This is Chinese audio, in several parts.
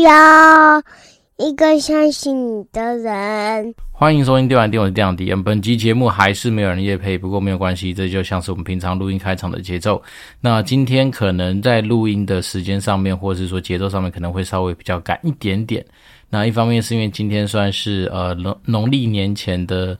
要一个相信你的人。欢迎收听《电玩店》，我是电玩迪恩。本集节目还是没有人业配，不过没有关系，这就像是我们平常录音开场的节奏。那今天可能在录音的时间上面，或者是说节奏上面，可能会稍微比较赶一点点。那一方面是因为今天算是呃农农历年前的。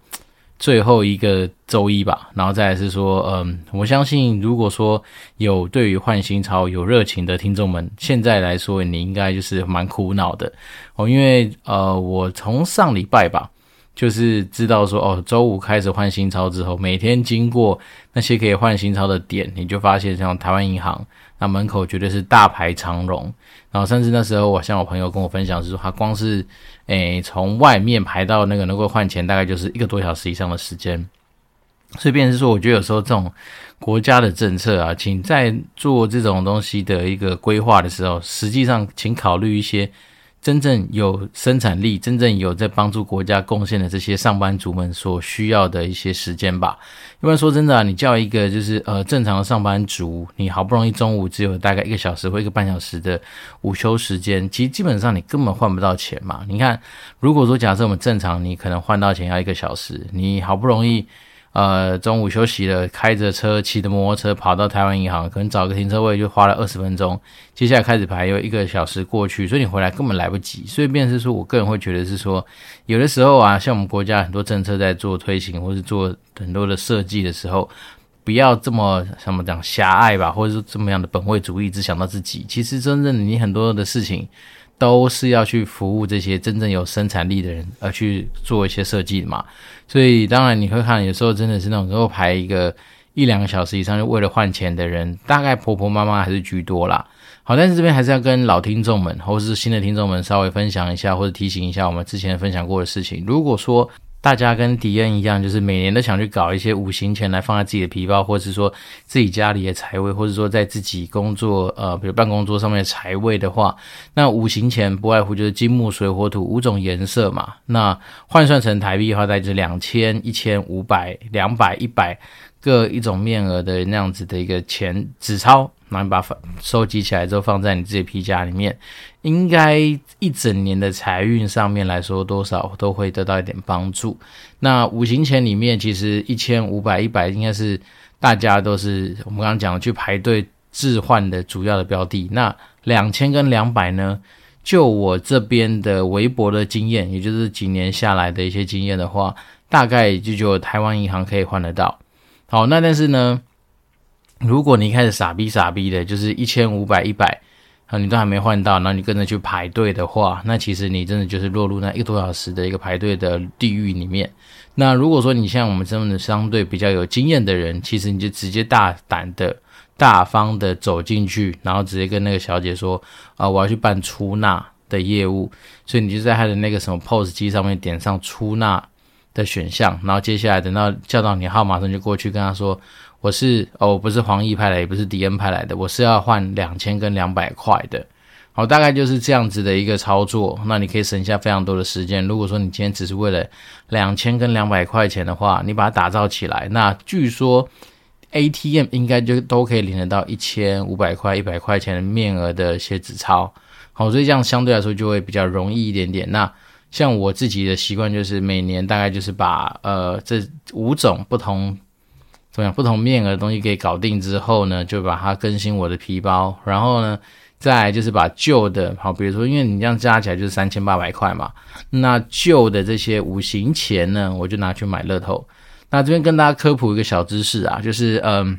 最后一个周一吧，然后再来是说，嗯，我相信如果说有对于换新钞有热情的听众们，现在来说你应该就是蛮苦恼的哦，因为呃，我从上礼拜吧，就是知道说哦，周五开始换新钞之后，每天经过那些可以换新钞的点，你就发现像台湾银行。那门口绝对是大排长龙，然后甚至那时候我像我朋友跟我分享是说，他光是诶从外面排到那个能够换钱，大概就是一个多小时以上的时间。所以，便是说，我觉得有时候这种国家的政策啊，请在做这种东西的一个规划的时候，实际上请考虑一些。真正有生产力、真正有在帮助国家贡献的这些上班族们所需要的一些时间吧。因为说真的啊，你叫一个就是呃正常的上班族，你好不容易中午只有大概一个小时或一个半小时的午休时间，其实基本上你根本换不到钱嘛。你看，如果说假设我们正常，你可能换到钱要一个小时，你好不容易。呃，中午休息了，开着车，骑着摩托车跑到台湾银行，可能找个停车位就花了二十分钟。接下来开始排，又一个小时过去，所以你回来根本来不及。所以，便是说我个人会觉得是说，有的时候啊，像我们国家很多政策在做推行，或是做很多的设计的时候，不要这么什么讲狭隘吧，或者说这么样的本位主义，只想到自己。其实，真正你很多的事情。都是要去服务这些真正有生产力的人，而去做一些设计的嘛。所以当然你会看，有时候真的是那种能够排一个一两个小时以上，就为了换钱的人，大概婆婆妈妈还是居多啦。好，但是这边还是要跟老听众们，或是新的听众们稍微分享一下，或者提醒一下我们之前分享过的事情。如果说，大家跟迪恩一样，就是每年都想去搞一些五行钱来放在自己的皮包，或者是说自己家里的财位，或者说在自己工作呃，比如办公桌上面的财位的话，那五行钱不外乎就是金木水火土五种颜色嘛。那换算成台币的话，大概就是两千、一千、五百、两百、一百各一种面额的那样子的一个钱纸钞。然后你把放收集起来之后，放在你自己皮夹里面，应该一整年的财运上面来说，多少都会得到一点帮助。那五行钱里面，其实一千、五百、一百，应该是大家都是我们刚刚讲的去排队置换的主要的标的。那两千跟两百呢？就我这边的微博的经验，也就是几年下来的一些经验的话，大概就只有台湾银行可以换得到。好，那但是呢？如果你一开始傻逼傻逼的，就是一千五百一百，啊，你都还没换到，然后你跟着去排队的话，那其实你真的就是落入那一个多小时的一个排队的地狱里面。那如果说你像我们这样的相对比较有经验的人，其实你就直接大胆的、大方的走进去，然后直接跟那个小姐说，啊，我要去办出纳的业务，所以你就在他的那个什么 POS 机上面点上出纳的选项，然后接下来等到叫到你号码上就过去跟他说。我是哦，不是黄奕派来，也不是迪恩派来的，我是要换两千跟两百块的。好，大概就是这样子的一个操作。那你可以省下非常多的时间。如果说你今天只是为了两千跟两百块钱的话，你把它打造起来，那据说 ATM 应该就都可以领得到一千五百块、一百块钱的面额的一些纸钞。好，所以这样相对来说就会比较容易一点点。那像我自己的习惯就是每年大概就是把呃这五种不同。怎么样？不同面额的东西给搞定之后呢，就把它更新我的皮包，然后呢，再就是把旧的，好，比如说，因为你这样加起来就是三千八百块嘛，那旧的这些五行钱呢，我就拿去买乐透。那这边跟大家科普一个小知识啊，就是嗯，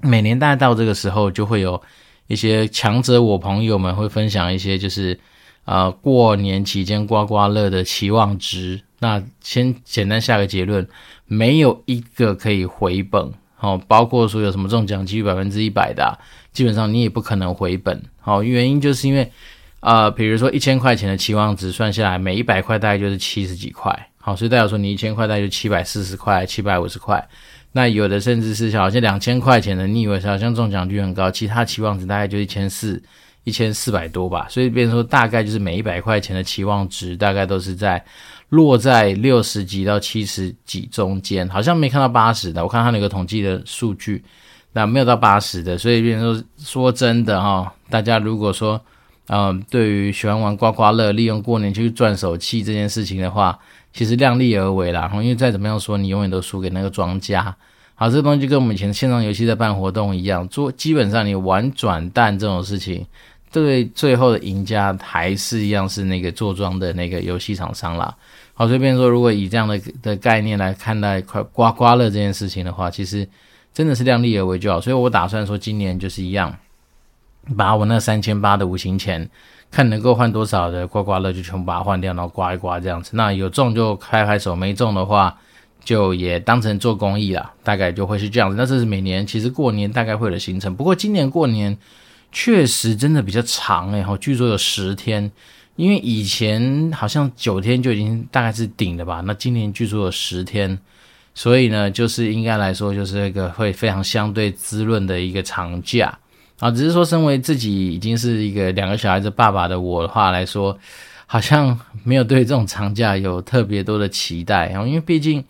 每年大概到这个时候，就会有一些强者我朋友们会分享一些，就是呃过年期间刮刮乐的期望值。那先简单下个结论。没有一个可以回本，好，包括说有什么中奖几率百分之一百的，基本上你也不可能回本，好，原因就是因为，呃，比如说一千块钱的期望值算下来，每一百块大概就是七十几块，好，所以代表说你一千块大概就七百四十块、七百五十块，那有的甚至是好像两千块钱的，你以为好像中奖率很高，其他期望值大概就一千四、一千四百多吧，所以变成说大概就是每一百块钱的期望值大概都是在。落在六十几到七十几中间，好像没看到八十的。我看他那个统计的数据，那没有到八十的。所以，变成说说真的哈，大家如果说嗯，对于喜欢玩刮刮乐、利用过年去赚手气这件事情的话，其实量力而为啦。因为再怎么样说，你永远都输给那个庄家。好，这个东西就跟我们以前线上游戏在办活动一样，做基本上你玩转蛋这种事情，对最后的赢家还是一样是那个做庄的那个游戏厂商啦。好，随便说，如果以这样的的概念来看待刮刮刮乐这件事情的话，其实真的是量力而为就好。所以我打算说，今年就是一样。把我那三千八的无形钱，看能够换多少的刮刮乐，就全部把它换掉，然后刮一刮这样子。那有中就拍拍手，没中的话就也当成做公益啦。大概就会是这样子。那这是每年其实过年大概会有的行程。不过今年过年确实真的比较长诶，哈，据说有十天，因为以前好像九天就已经大概是顶了吧。那今年据说有十天，所以呢，就是应该来说就是一个会非常相对滋润的一个长假。啊，只是说，身为自己已经是一个两个小孩子爸爸的我的话来说，好像没有对这种长假有特别多的期待。然后，因为毕竟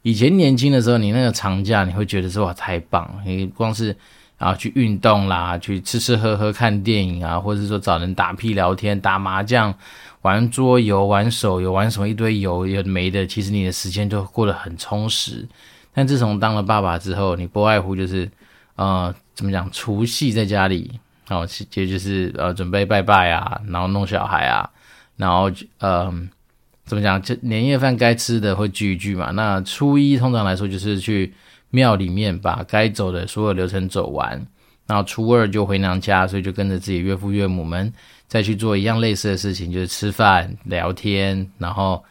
以前年轻的时候，你那个长假你会觉得说哇太棒，你光是啊去运动啦，去吃吃喝喝、看电影啊，或者是说找人打屁聊天、打麻将、玩桌游、玩手游、玩什么一堆游有没的，其实你的时间就过得很充实。但自从当了爸爸之后，你不外乎就是。呃，怎么讲？除夕在家里，哦，其实就是呃，准备拜拜啊，然后弄小孩啊，然后呃，怎么讲？就年夜饭该吃的会聚一聚嘛。那初一通常来说就是去庙里面把该走的所有流程走完，然后初二就回娘家，所以就跟着自己岳父岳母们再去做一样类似的事情，就是吃饭聊天，然后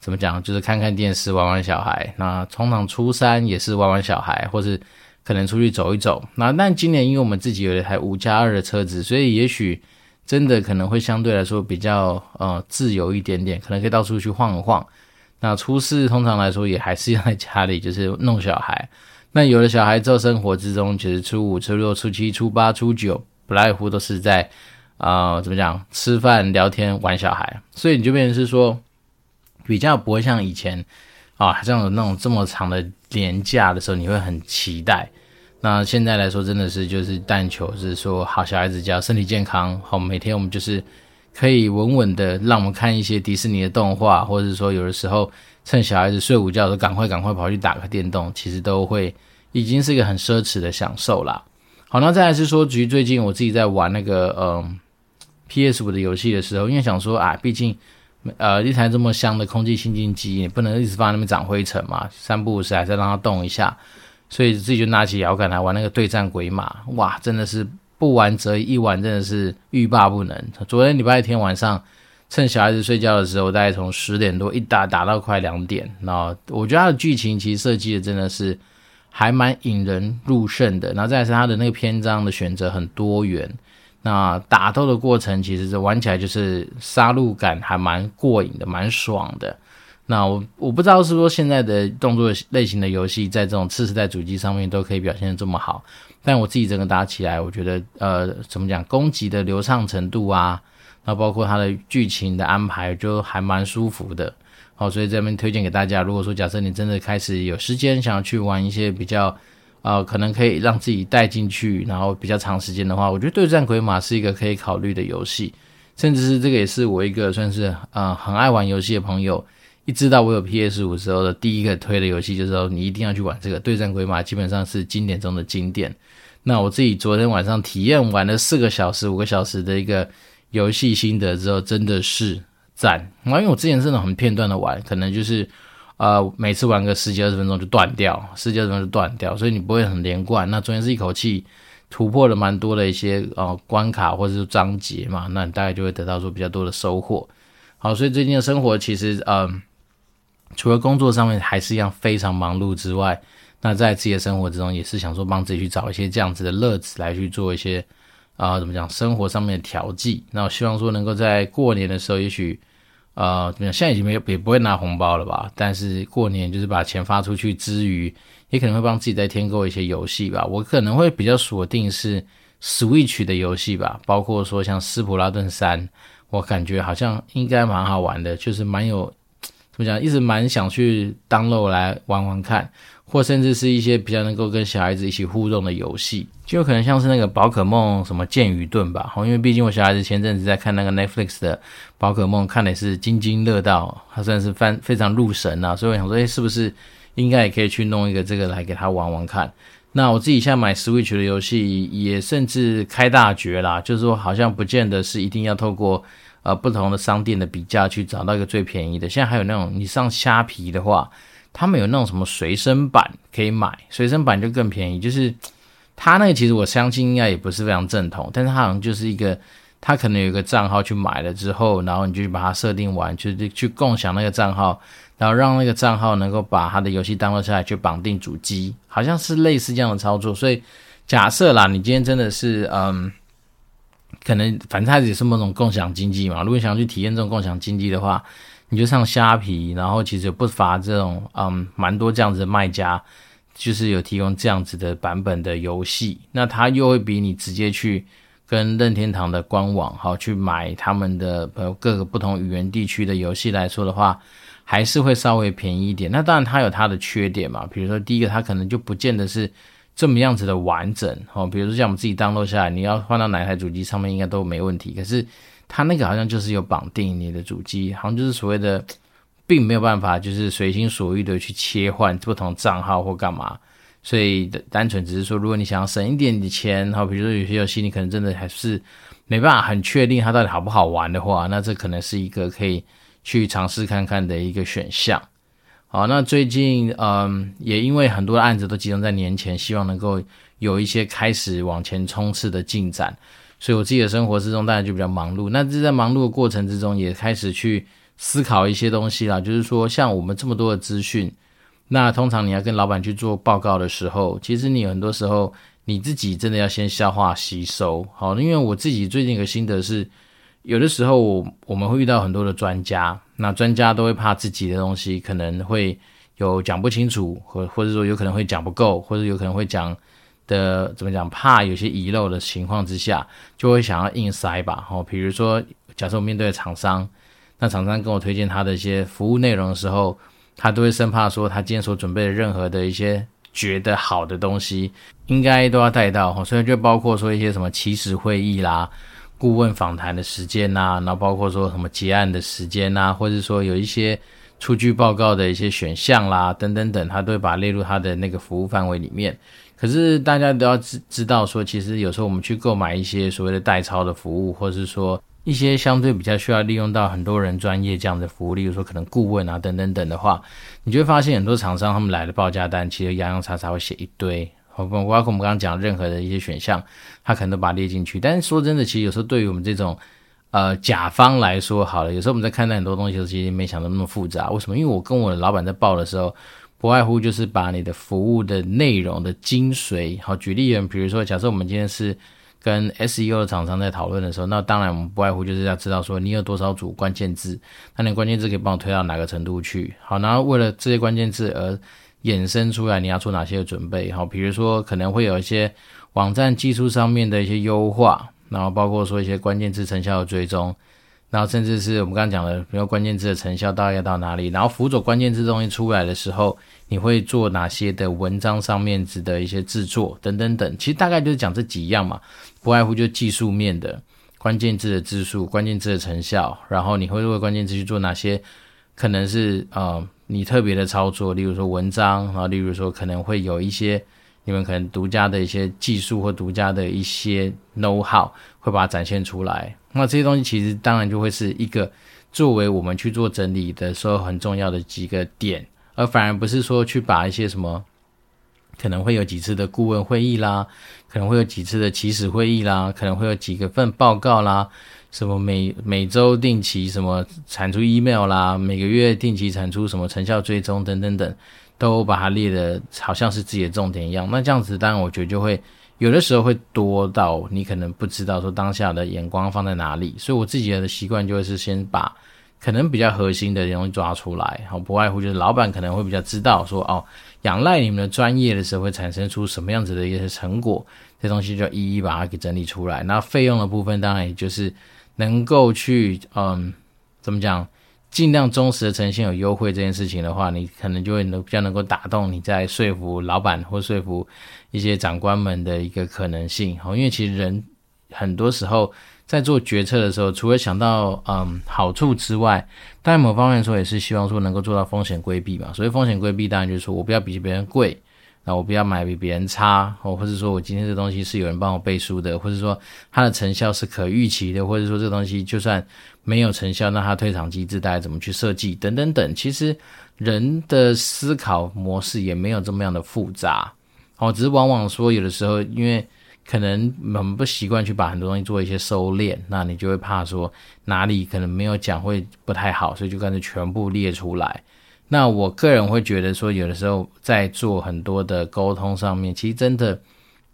怎么讲？就是看看电视，玩玩小孩。那通常初三也是玩玩小孩，或是。可能出去走一走，那但今年因为我们自己有一台五加二的车子，所以也许真的可能会相对来说比较呃自由一点点，可能可以到处去晃一晃。那初四通常来说也还是要在家里就是弄小孩。那有了小孩之后，生活之中其实初五、初六、初七、初八、初九不外乎都是在啊、怎么讲吃饭、聊天、玩小孩，所以你就变成是说比较不会像以前。啊，这样有那种这么长的年假的时候，你会很期待。那现在来说，真的是就是但求是说，好小孩子只要身体健康，好每天我们就是可以稳稳的让我们看一些迪士尼的动画，或者说有的时候趁小孩子睡午觉的时候，赶快赶快跑去打个电动，其实都会已经是一个很奢侈的享受啦。好，那再来是说，至于最近我自己在玩那个嗯 PS 五的游戏的时候，因为想说啊，毕竟。呃，一台这么香的空气清净机，你不能一直放在那边长灰尘嘛，三不五时还是让它动一下，所以自己就拿起摇杆来玩那个对战鬼马，哇，真的是不玩则，一玩真的是欲罢不能。昨天礼拜天晚上，趁小孩子睡觉的时候，大概从十点多一打打到快两点，然后我觉得它的剧情其实设计的真的是还蛮引人入胜的，然后再是它的那个篇章的选择很多元。那打斗的过程，其实是玩起来就是杀戮感还蛮过瘾的，蛮爽的。那我我不知道是说现在的动作类型的游戏在这种次世代主机上面都可以表现的这么好，但我自己整个打起来，我觉得呃怎么讲，攻击的流畅程度啊，那包括它的剧情的安排就还蛮舒服的。好，所以这边推荐给大家，如果说假设你真的开始有时间想要去玩一些比较。呃，可能可以让自己带进去，然后比较长时间的话，我觉得对战鬼马是一个可以考虑的游戏，甚至是这个也是我一个算是呃很爱玩游戏的朋友，一知道我有 PS 五时候的第一个推的游戏，就是说你一定要去玩这个对战鬼马，基本上是经典中的经典。那我自己昨天晚上体验玩了四个小时、五个小时的一个游戏心得之后，真的是赞。因为我之前真的很片段的玩，可能就是。呃，每次玩个十几二十分钟就断掉，十几二十分钟就断掉，所以你不会很连贯。那昨天是一口气突破了蛮多的一些呃关卡或者是章节嘛，那你大概就会得到说比较多的收获。好，所以最近的生活其实呃，除了工作上面还是一样非常忙碌之外，那在自己的生活之中也是想说帮自己去找一些这样子的乐子来去做一些啊、怎么讲生活上面的调剂。那我希望说能够在过年的时候也许。呃，怎么样？现在已经没有，也不会拿红包了吧？但是过年就是把钱发出去之余，也可能会帮自己再添购一些游戏吧。我可能会比较锁定是 Switch 的游戏吧，包括说像《斯普拉顿三》，我感觉好像应该蛮好玩的，就是蛮有怎么讲，一直蛮想去 download 来玩玩看。或甚至是一些比较能够跟小孩子一起互动的游戏，就有可能像是那个宝可梦什么剑与盾吧。因为毕竟我小孩子前阵子在看那个 Netflix 的宝可梦，看的是津津乐道，他算是翻非常入神啊。所以我想说，诶，是不是应该也可以去弄一个这个来给他玩玩看？那我自己现在买 Switch 的游戏，也甚至开大绝啦，就是说好像不见得是一定要透过呃不同的商店的比价去找到一个最便宜的。现在还有那种你上虾皮的话，他们有那种什么随身版可以买，随身版就更便宜。就是他那个其实我相信应该也不是非常正统，但是他好像就是一个，他可能有一个账号去买了之后，然后你就去把它设定完，就是去共享那个账号。然后让那个账号能够把他的游戏 download 下来，去绑定主机，好像是类似这样的操作。所以假设啦，你今天真的是嗯，可能反正它也是某种共享经济嘛。如果你想要去体验这种共享经济的话，你就上虾皮，然后其实不乏这种嗯蛮多这样子的卖家，就是有提供这样子的版本的游戏。那它又会比你直接去跟任天堂的官网好去买他们的呃各个不同语言地区的游戏来说的话。还是会稍微便宜一点，那当然它有它的缺点嘛，比如说第一个，它可能就不见得是这么样子的完整哦，比如说像我们自己 download 下来，你要换到哪台主机上面应该都没问题，可是它那个好像就是有绑定你的主机，好像就是所谓的，并没有办法就是随心所欲的去切换不同账号或干嘛，所以单纯只是说，如果你想要省一点点钱，哈，比如说有些游戏你可能真的还是没办法很确定它到底好不好玩的话，那这可能是一个可以。去尝试看看的一个选项。好，那最近嗯，也因为很多案子都集中在年前，希望能够有一些开始往前冲刺的进展，所以我自己的生活之中大家就比较忙碌。那这在忙碌的过程之中，也开始去思考一些东西啦，就是说像我们这么多的资讯，那通常你要跟老板去做报告的时候，其实你很多时候你自己真的要先消化吸收。好，因为我自己最近一个心得是。有的时候，我们会遇到很多的专家，那专家都会怕自己的东西可能会有讲不清楚，或或者说有可能会讲不够，或者有可能会讲的怎么讲，怕有些遗漏的情况之下，就会想要硬塞吧。哦，比如说，假设我面对厂商，那厂商跟我推荐他的一些服务内容的时候，他都会生怕说他今天所准备的任何的一些觉得好的东西，应该都要带到。所以就包括说一些什么起始会议啦。顾问访谈的时间呐、然后包括说什么结案的时间呐、或者说有一些出具报告的一些选项啦，等等等，他都会把列入他的那个服务范围里面。可是大家都要知知道说，其实有时候我们去购买一些所谓的代操的服务，或者是说一些相对比较需要利用到很多人专业这样的服务，例如说可能顾问啊等等等的话，你就会发现很多厂商他们来的报价单其实洋洋洒洒会写一堆。包括我们刚刚讲任何的一些选项，他可能都把它列进去。但是说真的，其实有时候对于我们这种呃甲方来说，好了，有时候我们在看待很多东西的时候，其实没想到那么复杂。为什么？因为我跟我的老板在报的时候，不外乎就是把你的服务的内容的精髓。好，举例，比如说，假设我们今天是跟 SEO 的厂商在讨论的时候，那当然我们不外乎就是要知道说你有多少组关键字，那你关键字可以帮我推到哪个程度去。好，然后为了这些关键字而衍生出来，你要做哪些准备？哈，比如说可能会有一些网站技术上面的一些优化，然后包括说一些关键字成效的追踪，然后甚至是我们刚刚讲的，比如关键字的成效大概要到哪里，然后辅佐关键字东西出来的时候，你会做哪些的文章上面子的一些制作等等等。其实大概就是讲这几样嘛，不外乎就技术面的关键字的字数、关键字的成效，然后你会为关键字去做哪些，可能是呃。你特别的操作，例如说文章，然后例如说可能会有一些你们可能独家的一些技术或独家的一些 know how，会把它展现出来。那这些东西其实当然就会是一个作为我们去做整理的时候很重要的几个点，而反而不是说去把一些什么可能会有几次的顾问会议啦，可能会有几次的起始会议啦，可能会有几个份报告啦。什么每每周定期什么产出 email 啦，每个月定期产出什么成效追踪等等等，都把它列的好像是自己的重点一样。那这样子，当然我觉得就会有的时候会多到你可能不知道说当下的眼光放在哪里。所以我自己的习惯就会是先把可能比较核心的东西抓出来，好，不外乎就是老板可能会比较知道说哦，仰赖你们的专业的时候会产生出什么样子的一些成果，这东西就一一把它给整理出来。那费用的部分当然也就是。能够去嗯，怎么讲，尽量忠实的呈现有优惠这件事情的话，你可能就会能比较能够打动你在说服老板或说服一些长官们的一个可能性。好，因为其实人很多时候在做决策的时候，除了想到嗯好处之外，当然某方面说也是希望说能够做到风险规避嘛。所以风险规避当然就是说我不要比别人贵。那我不要买比别人差，或或者说我今天这东西是有人帮我背书的，或者说它的成效是可预期的，或者说这东西就算没有成效，那它退场机制大概怎么去设计等等等。其实人的思考模式也没有这么样的复杂，哦，只是往往说有的时候因为可能我们不习惯去把很多东西做一些收敛，那你就会怕说哪里可能没有讲会不太好，所以就干脆全部列出来。那我个人会觉得说，有的时候在做很多的沟通上面，其实真的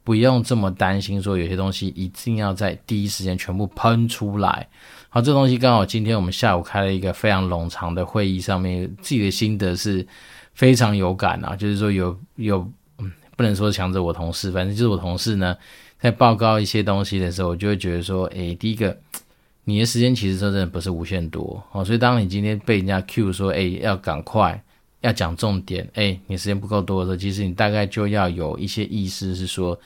不用这么担心，说有些东西一定要在第一时间全部喷出来。好，这东西刚好今天我们下午开了一个非常冗长的会议，上面自己的心得是非常有感啊，就是说有有嗯，不能说强制我同事，反正就是我同事呢，在报告一些东西的时候，我就会觉得说，诶，第一个。你的时间其实真的不是无限多哦，所以当你今天被人家 Q 说，哎，要赶快，要讲重点，哎，你时间不够多的时候，其实你大概就要有一些意思，是说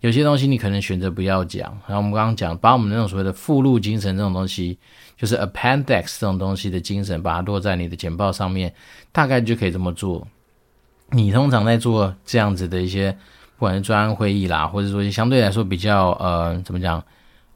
有些东西你可能选择不要讲。然后我们刚刚讲，把我们那种所谓的附录精神这种东西，就是 appendix 这种东西的精神，把它落在你的简报上面，大概就可以这么做。你通常在做这样子的一些，不管是专案会议啦，或者说相对来说比较呃，怎么讲，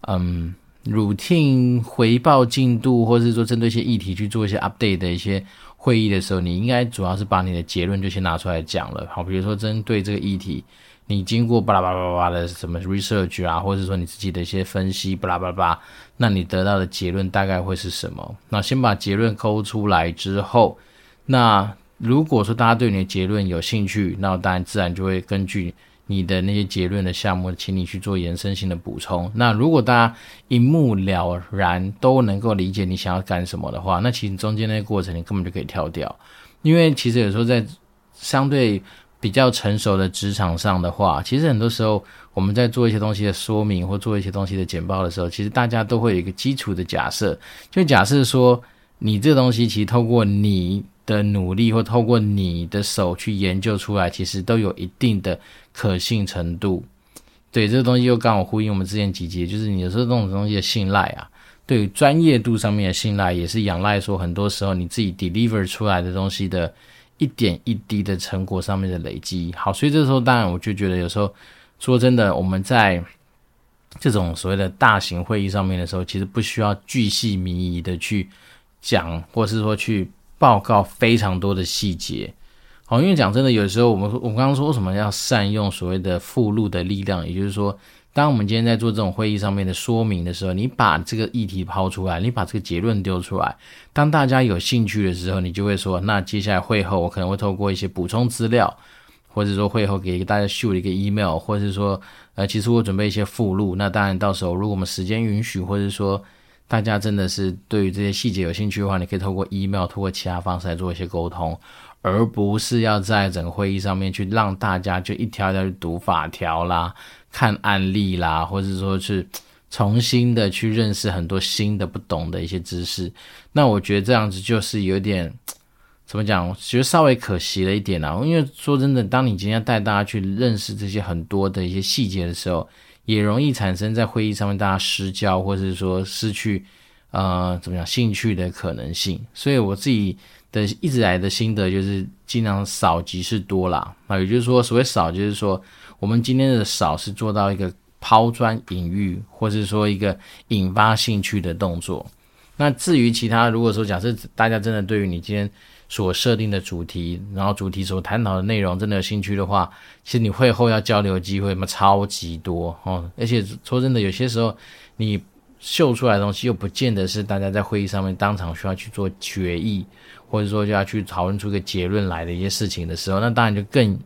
嗯。Routine 回报进度，或者是说针对一些议题去做一些 update 的一些会议的时候，你应该主要是把你的结论就先拿出来讲了。好，比如说针对这个议题，你经过巴拉巴拉巴拉的什么 research 啊，或者说你自己的一些分析，巴拉巴拉巴拉，那你得到的结论大概会是什么？那先把结论勾出来之后，那如果说大家对你的结论有兴趣，那当然自然就会根据。你的那些结论的项目，请你去做延伸性的补充。那如果大家一目了然都能够理解你想要干什么的话，那其实中间那个过程你根本就可以跳掉。因为其实有时候在相对比较成熟的职场上的话，其实很多时候我们在做一些东西的说明或做一些东西的简报的时候，其实大家都会有一个基础的假设，就假设说你这东西其实透过你的努力或透过你的手去研究出来，其实都有一定的可信程度。对，这个东西又刚好呼应我们之前几集，就是你有时候这种东西的信赖啊，对于专业度上面的信赖，也是仰赖说很多时候你自己 deliver 出来的东西的一点一滴的成果上面的累积。好，所以这时候当然我就觉得有时候说真的，我们在这种所谓的大型会议上面的时候，其实不需要巨细靡遗的去讲，或是说去。报告非常多的细节，好，因为讲真的，有时候我们我刚刚说什么要善用所谓的附录的力量，也就是说，当我们今天在做这种会议上面的说明的时候，你把这个议题抛出来，你把这个结论丢出来，当大家有兴趣的时候，你就会说，那接下来会后我可能会透过一些补充资料，或者说会后给大家秀一个 email，或者是说，呃，其实我准备一些附录，那当然到时候如果我们时间允许，或者说。大家真的是对于这些细节有兴趣的话，你可以透过 email，透过其他方式来做一些沟通，而不是要在整个会议上面去让大家就一条条去读法条啦、看案例啦，或者说是重新的去认识很多新的不懂的一些知识。那我觉得这样子就是有点怎么讲？觉得稍微可惜了一点啊。因为说真的，当你今天带大家去认识这些很多的一些细节的时候，也容易产生在会议上面大家失焦，或者是说失去，呃，怎么样兴趣的可能性。所以我自己的一直来的心得就是尽量少即是多啦。啊，也就是说，所谓少，就是说我们今天的少是做到一个抛砖引玉，或者说一个引发兴趣的动作。那至于其他，如果说假设大家真的对于你今天。所设定的主题，然后主题所探讨的内容，真的有兴趣的话，其实你会后要交流机会嘛，超级多哦。而且说真的，有些时候你秀出来的东西，又不见得是大家在会议上面当场需要去做决议，或者说就要去讨论出一个结论来的一些事情的时候，那当然就更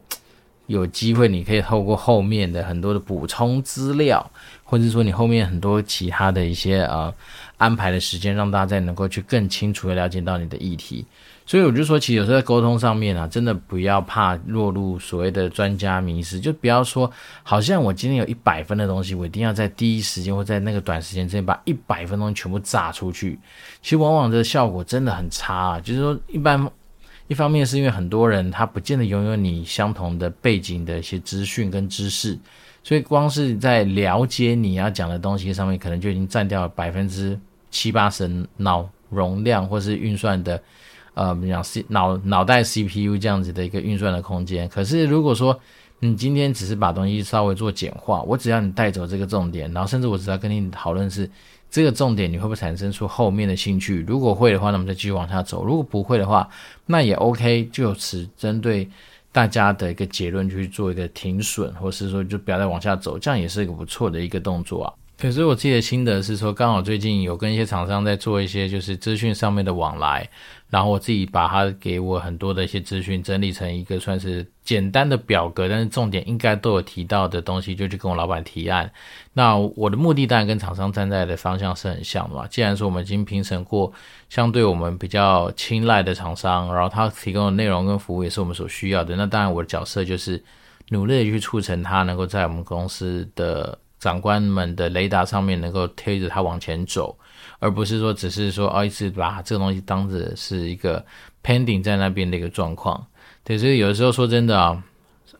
有机会，你可以透过后面的很多的补充资料，或者说你后面很多其他的一些啊、呃、安排的时间，让大家能够去更清楚的了解到你的议题。所以我就说，其实有时候在沟通上面啊，真的不要怕落入所谓的专家迷思，就不要说好像我今天有一百分的东西，我一定要在第一时间或在那个短时间之内把一百分东西全部炸出去。其实往往这效果真的很差啊。就是说，一般一方面是因为很多人他不见得拥有你相同的背景的一些资讯跟知识，所以光是在了解你要讲的东西上面，可能就已经占掉了百分之七八十脑容量或是运算的。呃，我们讲 C 脑脑袋 CPU 这样子的一个运算的空间。可是如果说你今天只是把东西稍微做简化，我只要你带走这个重点，然后甚至我只要跟你讨论是这个重点，你会不会产生出后面的兴趣？如果会的话，那么再继续往下走；如果不会的话，那也 OK，就此针对大家的一个结论去做一个停损，或是说就不要再往下走，这样也是一个不错的一个动作啊。可是我自己的心得是说，刚好最近有跟一些厂商在做一些就是资讯上面的往来。然后我自己把它给我很多的一些资讯整理成一个算是简单的表格，但是重点应该都有提到的东西，就去跟我老板提案。那我的目的当然跟厂商站在的方向是很像的嘛。既然说我们已经评审过相对我们比较青睐的厂商，然后他提供的内容跟服务也是我们所需要的，那当然我的角色就是努力的去促成他能够在我们公司的长官们的雷达上面能够推着他往前走。而不是说只是说哦，一直把这个东西当着是一个 pending 在那边的一个状况，对，所以有的时候说真的啊，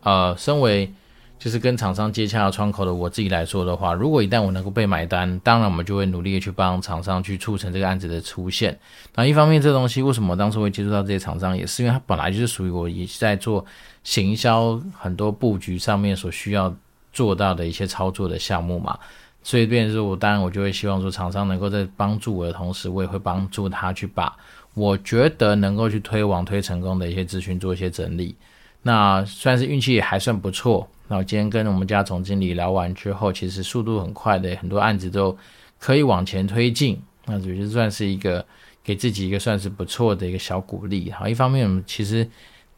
呃，身为就是跟厂商接洽的窗口的我自己来说的话，如果一旦我能够被买单，当然我们就会努力的去帮厂商去促成这个案子的出现。那一方面，这东西为什么当初会接触到这些厂商，也是因为它本来就是属于我也在做行销很多布局上面所需要做到的一些操作的项目嘛。所以，变成说我当然我就会希望说，厂商能够在帮助我的同时，我也会帮助他去把我觉得能够去推广推成功的一些资讯做一些整理。那算是运气也还算不错。那我今天跟我们家总经理聊完之后，其实速度很快的，很多案子都可以往前推进。那我觉得算是一个给自己一个算是不错的一个小鼓励。好，一方面我们其实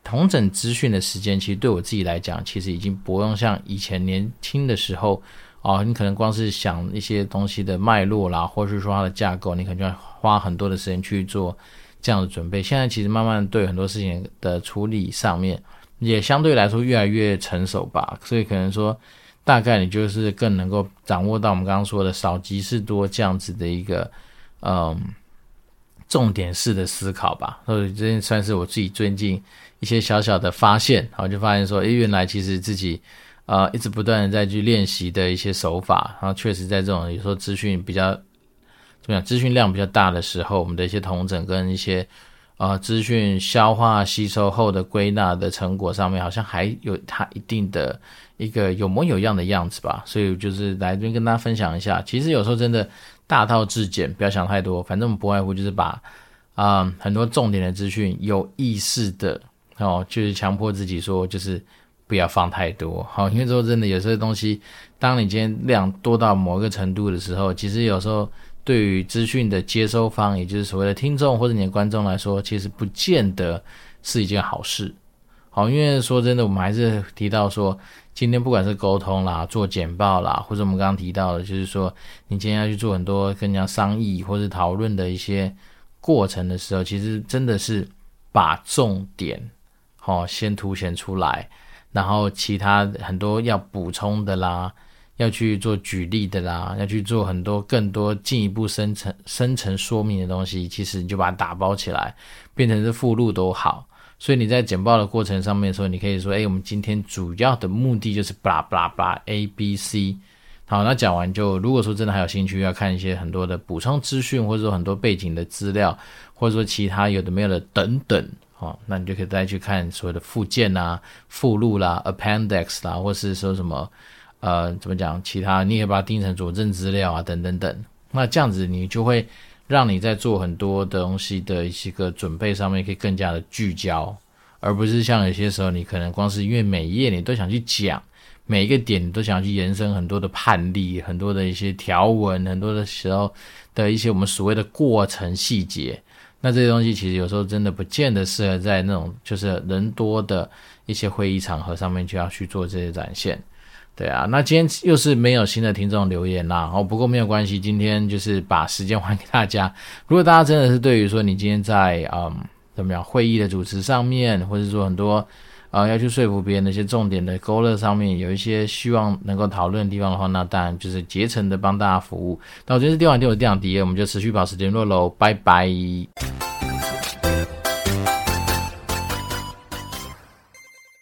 同整资讯的时间，其实对我自己来讲，其实已经不用像以前年轻的时候。哦，你可能光是想一些东西的脉络啦，或者是说它的架构，你可能就要花很多的时间去做这样的准备。现在其实慢慢对很多事情的处理上面，也相对来说越来越成熟吧。所以可能说，大概你就是更能够掌握到我们刚刚说的少即是多这样子的一个嗯重点式的思考吧。所以这算是我自己最近一些小小的发现，然后就发现说，诶，原来其实自己。呃，一直不断的在去练习的一些手法，然后确实在这种有时候资讯比较怎么样，资讯量比较大的时候，我们的一些同整跟一些呃资讯消化吸收后的归纳的成果上面，好像还有它一定的一个有模有样的样子吧。所以就是来这边跟大家分享一下，其实有时候真的大道至简，不要想太多，反正我们不外乎就是把啊、很多重点的资讯有意识的哦，就是强迫自己说就是。不要放太多，好，因为说真的，有些东西，当你今天量多到某个程度的时候，其实有时候对于资讯的接收方，也就是所谓的听众或者你的观众来说，其实不见得是一件好事。好，因为说真的，我们还是提到说，今天不管是沟通啦、做简报啦，或者我们刚刚提到的，就是说你今天要去做很多跟人家商议或者讨论的一些过程的时候，其实真的是把重点好先凸显出来。然后其他很多要补充的啦，要去做举例的啦，要去做很多更多进一步深层深层说明的东西，其实你就把它打包起来，变成是附录都好。所以你在简报的过程上面的时候，你可以说：哎，我们今天主要的目的就是巴拉巴拉巴拉 A B C。好，那讲完就，如果说真的还有兴趣要看一些很多的补充资讯，或者说很多背景的资料，或者说其他有的没有的等等。哦，那你就可以再去看所谓的附件啊、附录啦、appendix 啦，或是说什么呃，怎么讲？其他你也把它定成佐证资料啊，等等等。那这样子你就会让你在做很多的东西的一些个准备上面可以更加的聚焦，而不是像有些时候你可能光是因为每一页你都想去讲每一个点，你都想去延伸很多的判例、很多的一些条文、很多的时候的一些我们所谓的过程细节。那这些东西其实有时候真的不见得适合在那种就是人多的一些会议场合上面就要去做这些展现，对啊。那今天又是没有新的听众留言啦，哦，不过没有关系，今天就是把时间还给大家。如果大家真的是对于说你今天在嗯怎么样会议的主持上面，或者说很多啊要去说服别人的一些重点的勾勒上面，有一些希望能够讨论的地方的话，那当然就是竭诚的帮大家服务。那我今天是电玩店，我是电玩迪，我们就持续保持联络喽，拜拜。